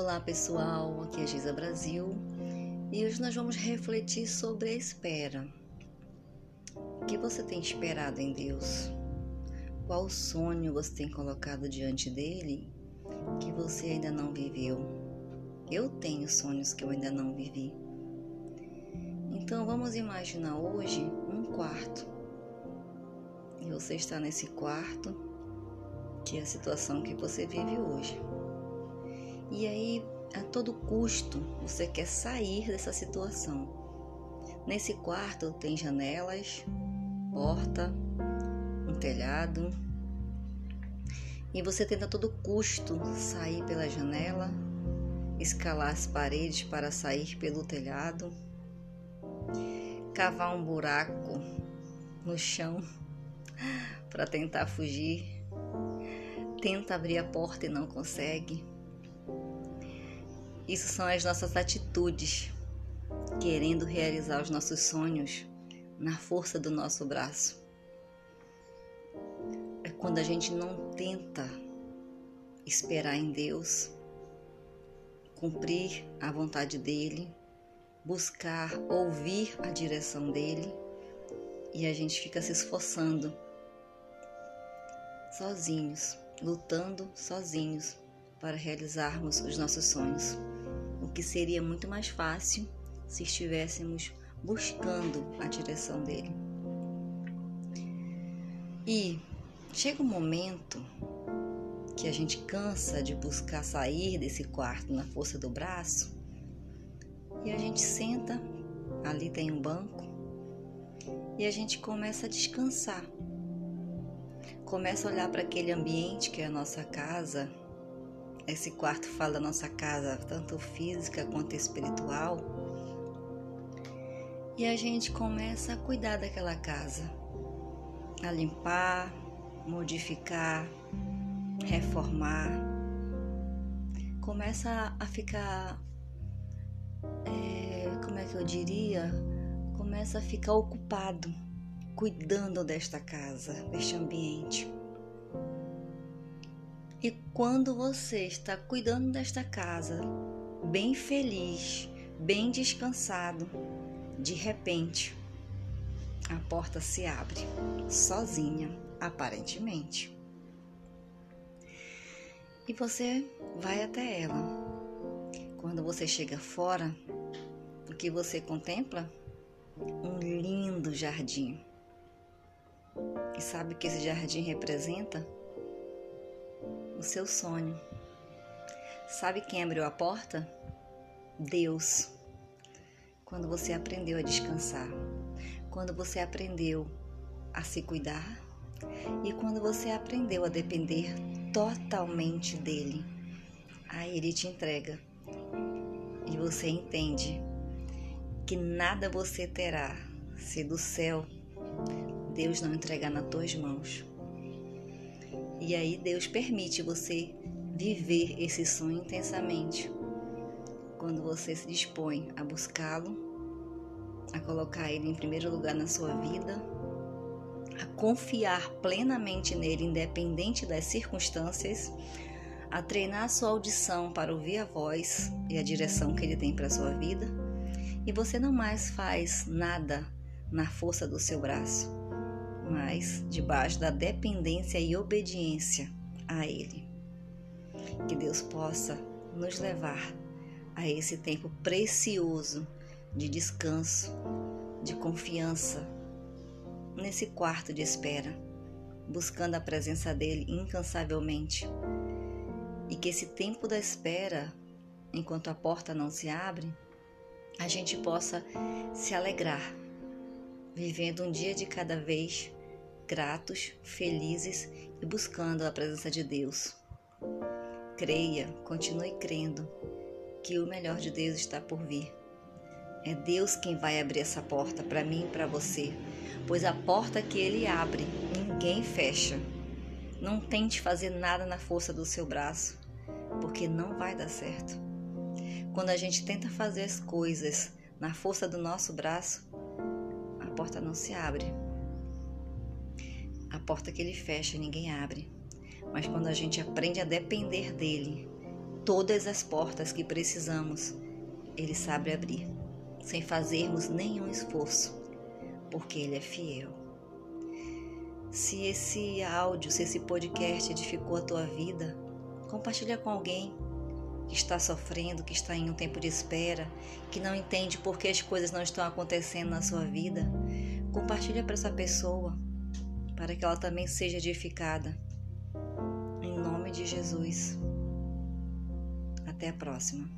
Olá pessoal, aqui é Giza Brasil e hoje nós vamos refletir sobre a espera. O que você tem esperado em Deus? Qual sonho você tem colocado diante dele que você ainda não viveu? Eu tenho sonhos que eu ainda não vivi. Então vamos imaginar hoje um quarto. E você está nesse quarto, que é a situação que você vive hoje. E aí, a todo custo, você quer sair dessa situação. Nesse quarto tem janelas, porta, um telhado. E você tenta a todo custo sair pela janela, escalar as paredes para sair pelo telhado, cavar um buraco no chão para tentar fugir, tenta abrir a porta e não consegue isso são as nossas atitudes, querendo realizar os nossos sonhos na força do nosso braço. É quando a gente não tenta esperar em Deus, cumprir a vontade dEle, buscar ouvir a direção dEle e a gente fica se esforçando sozinhos, lutando sozinhos para realizarmos os nossos sonhos o que seria muito mais fácil se estivéssemos buscando a direção dele. E chega um momento que a gente cansa de buscar sair desse quarto na força do braço e a gente senta, ali tem um banco, e a gente começa a descansar. Começa a olhar para aquele ambiente que é a nossa casa, esse quarto fala da nossa casa, tanto física quanto espiritual. E a gente começa a cuidar daquela casa, a limpar, modificar, reformar. Começa a ficar, é, como é que eu diria? Começa a ficar ocupado, cuidando desta casa, deste ambiente. E quando você está cuidando desta casa, bem feliz, bem descansado, de repente a porta se abre, sozinha, aparentemente. E você vai até ela. Quando você chega fora, o que você contempla? Um lindo jardim. E sabe o que esse jardim representa? O seu sonho. Sabe quem abriu a porta? Deus. Quando você aprendeu a descansar, quando você aprendeu a se cuidar e quando você aprendeu a depender totalmente dele, aí ele te entrega e você entende que nada você terá se do céu Deus não entregar nas tuas mãos. E aí Deus permite você viver esse sonho intensamente. Quando você se dispõe a buscá-lo, a colocar ele em primeiro lugar na sua vida, a confiar plenamente nele, independente das circunstâncias, a treinar a sua audição para ouvir a voz e a direção que ele tem para a sua vida, e você não mais faz nada na força do seu braço, mas debaixo da dependência e obediência a Ele. Que Deus possa nos levar a esse tempo precioso de descanso, de confiança, nesse quarto de espera, buscando a presença dEle incansavelmente. E que esse tempo da espera, enquanto a porta não se abre, a gente possa se alegrar, vivendo um dia de cada vez gratos, felizes e buscando a presença de Deus. Creia, continue crendo que o melhor de Deus está por vir. É Deus quem vai abrir essa porta para mim e para você, pois a porta que Ele abre, ninguém fecha. Não tente fazer nada na força do seu braço, porque não vai dar certo. Quando a gente tenta fazer as coisas na força do nosso braço, a porta não se abre. Porta que ele fecha, ninguém abre. Mas quando a gente aprende a depender dele, todas as portas que precisamos, Ele sabe abrir, sem fazermos nenhum esforço, porque Ele é fiel. Se esse áudio, se esse podcast edificou a tua vida, compartilha com alguém que está sofrendo, que está em um tempo de espera, que não entende por que as coisas não estão acontecendo na sua vida. Compartilha para essa pessoa, para que ela também seja edificada. Em nome de Jesus. Até a próxima.